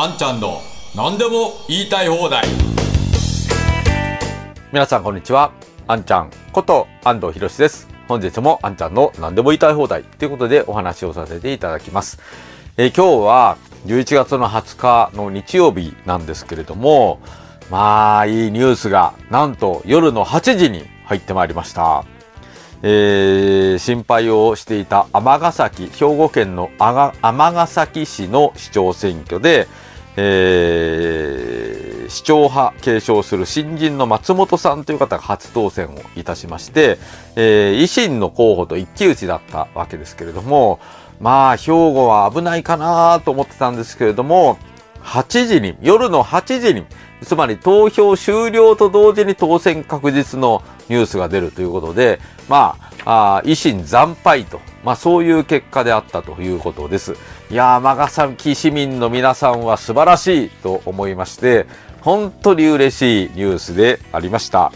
あんちゃんの何でも言いたい放題皆さんこんにちは。あんちゃんこと安藤博です。本日もあんちゃんの何でも言いたい放題ということでお話をさせていただきます。えー今日は11月の20日の日曜日なんですけれども、まあいいニュースがなんと夜の8時に入ってまいりました。えー心配をしていた尼崎、兵庫県の尼崎市の市長選挙で、えー市長派継承する新人の松本さんという方が初当選をいたしまして、えー維新の候補と一騎打ちだったわけですけれども、まあ、兵庫は危ないかなと思ってたんですけれども、8時に、夜の8時に、つまり投票終了と同時に当選確実のニュースが出るということで、まあ、あ維新惨敗と、まあそういう結果であったということです。いやー、尼崎市民の皆さんは素晴らしいと思いまして、本当に嬉しいニュースでありました。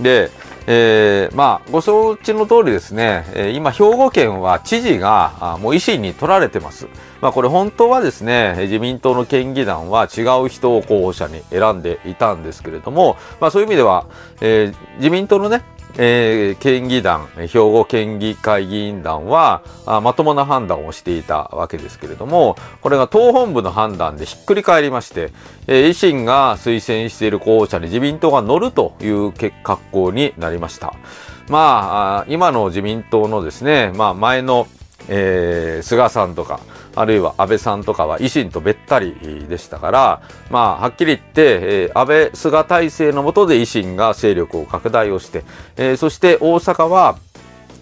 で、えーまあ、ご承知の通りですね、え今、兵庫県は知事がもう維新に取られてます。まあ、これ本当はですね、自民党の県議団は違う人を候補者に選んでいたんですけれども、まあ、そういう意味では、えー自民党のね、えー県議団、兵庫県議会議員団はあまともな判断をしていたわけですけれども、これが党本部の判断でひっくり返りまして、えー維新が推薦している候補者に自民党が乗るという格好になりました。まあ、あ今の自民党のですね、まあ前の、えー菅さんとか、あるいは安倍さんとかは維新とべったりでしたから、まあ、はっきり言って、えー安倍、菅体制の下で維新が勢力を拡大をして、えーそして大阪は、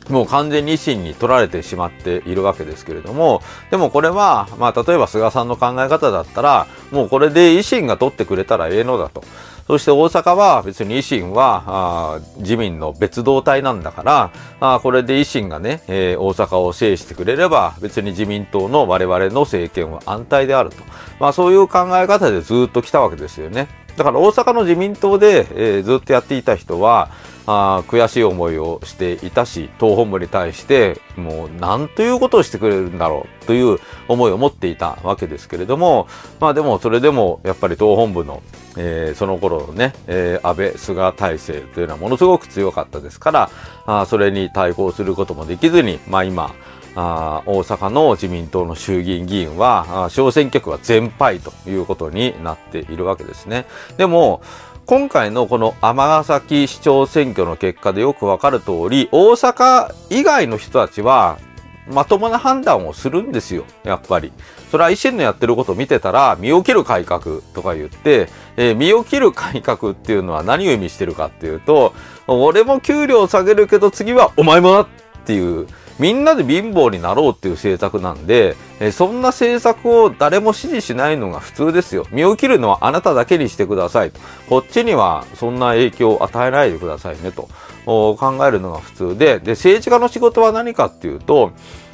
もう完全に維新に取られてしまっているわけですけれども、でもこれは、まあ、例えば菅さんの考え方だったら、もうこれで維新が取ってくれたらええのだと。そして大阪は別に維新はあ自民の別動隊なんだから、あこれで維新がね、えー大阪を制してくれれば別に自民党の我々の政権は安泰であると。まあそういう考え方でずっと来たわけですよね。だから大阪の自民党で、えーずっとやっていた人は、あ悔しい思いをしていたし、党本部に対して、もう何ということをしてくれるんだろうという思いを持っていたわけですけれども、まあでもそれでもやっぱり党本部の、えーその頃のね、えー安倍、菅体制というのはものすごく強かったですから、あそれに対抗することもできずに、まあ今、あ大阪の自民党の衆議院議員は、小選挙区は全敗ということになっているわけですね。でも、今回のこの尼崎市長選挙の結果でよくわかる通り、大阪以外の人たちは、まともな判断をするんですよ、やっぱり。それは維新のやってることを見てたら、身を切る改革とか言って、えー身を切る改革っていうのは何を意味してるかっていうと、俺も給料下げるけど次はお前もなっていう、みんなで貧乏になろうっていう政策なんで、えそんな政策を誰も支持しないのが普通ですよ。身を切るのはあなただけにしてくださいと。こっちにはそんな影響を与えないでくださいねと考えるのが普通で、で、政治家の仕事は何かっていうと、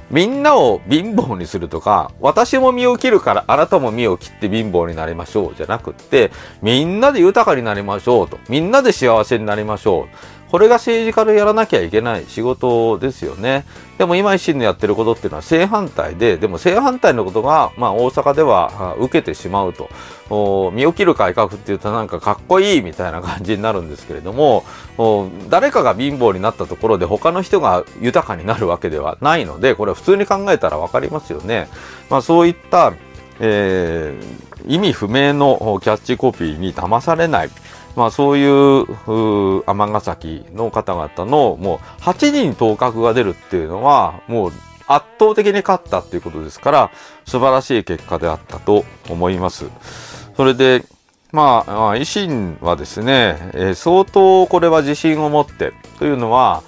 みんなを貧乏にするとか、私も身を切るからあなたも身を切って貧乏になりましょうじゃなくって、みんなで豊かになりましょうと。みんなで幸せになりましょう。これが政治家のやらなきゃいけない仕事ですよね。でも今維新のやってることっていうのは正反対で、でも正反対のことが、まあ大阪では受けてしまうと。身を切る改革っていうとなんかかっこいいみたいな感じになるんですけれども、誰かが貧乏になったところで他の人が豊かになるわけではないので、これは普通に考えたらわかりますよね。まあそういった、えー意味不明のキャッチコピーに騙されない。まあそういう尼崎の方々のもう8人当確が出るっていうのはもう圧倒的に勝ったっていうことですから素晴らしい結果であったと思います。それでまあ、維新はですね、えー相当これは自信を持ってというのは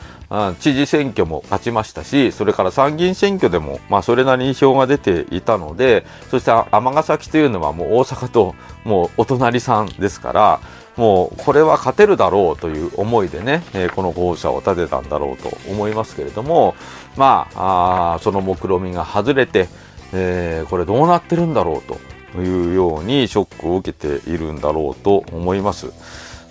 知事選挙も勝ちましたし、それから参議院選挙でも、まあ、それなりに票が出ていたので、そして尼崎というのはもう大阪ともうお隣さんですから、もうこれは勝てるだろうという思いでね、えーこの候補者を立てたんだろうと思いますけれども、まあ、あその目論見みが外れて、えーこれどうなってるんだろうというようにショックを受けているんだろうと思います。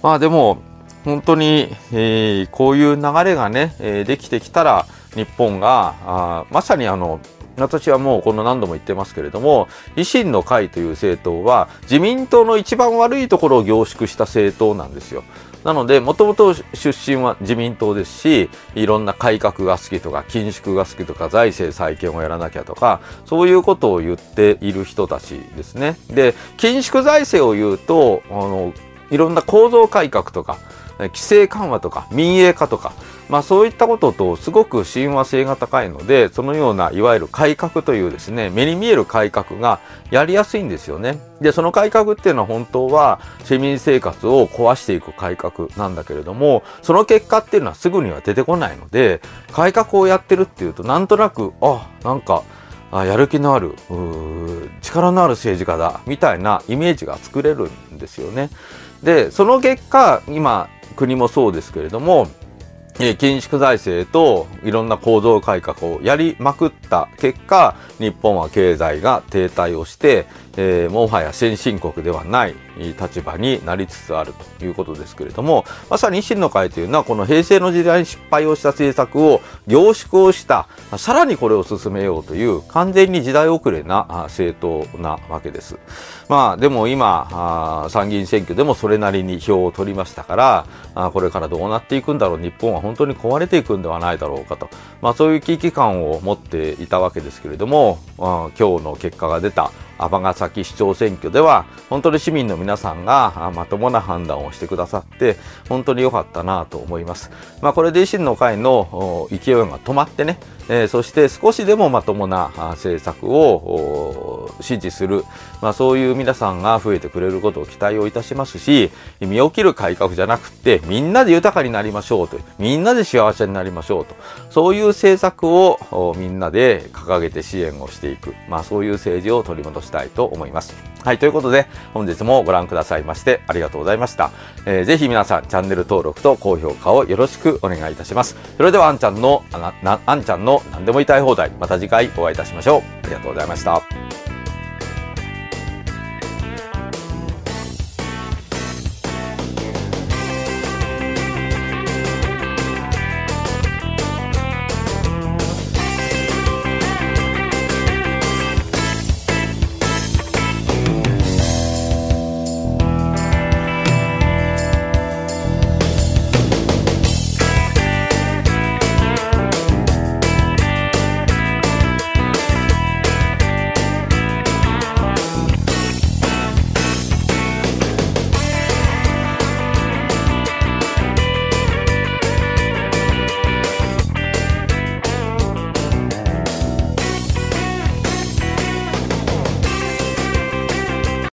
まあでも、本当に、えーこういう流れがね、えーできてきたら、日本が、あまさにあの、私はもうこの何度も言ってますけれども、維新の会という政党は自民党の一番悪いところを凝縮した政党なんですよ。なので、もともと出身は自民党ですし、いろんな改革が好きとか、緊縮が好きとか、財政再建をやらなきゃとか、そういうことを言っている人たちですね。で、緊縮財政を言うと、あの、いろんな構造改革とか、規制緩和とか民営化とか、まあそういったこととすごく親和性が高いので、そのようないわゆる改革というですね、目に見える改革がやりやすいんですよね。で、その改革っていうのは本当は市民生活を壊していく改革なんだけれども、その結果っていうのはすぐには出てこないので、改革をやってるっていうとなんとなく、あ、なんか、あやる気のある力のある政治家だみたいなイメージが作れるんですよね。でその結果今国もそうですけれども、えー、緊縮財政といろんな構造改革をやりまくった結果、日本は経済が停滞をして、えー、もはや先進国ではない立場になりつつあるということですけれども、まさに維新の会というのはこの平成の時代に失敗をした政策を凝縮をした、さらにこれを進めようという完全に時代遅れな政党なわけです。まあでも今、参議院選挙でもそれなりに票を取りましたから、これからどうなっていくんだろう、日本は本当に壊れていくんではないだろうかと、まあそういう危機感を持っていたわけですけれども、今日の結果が出た尼崎市長選挙では本当に市民の皆さんがまともな判断をしてくださって本当に良かったなと思います。まあ、これで維新の会の勢いが止まってね、えー、そして少しでもまともな政策を支持する、まあ、そういう皆さんが増えてくれることを期待をいたしますし身を切る改革じゃなくてみんなで豊かになりましょうとみんなで幸せになりましょうと。そういう政策をみんなで掲げて支援をしていく、まあ、そういう政治を取り戻したいと思います。はい、ということで本日もご覧くださいましてありがとうございました。えー、ぜひ皆さんチャンネル登録と高評価をよろしくお願いいたします。それではあんちゃんのあんちゃんの何でも言いたい放題また次回お会いいたしましょう。ありがとうございました。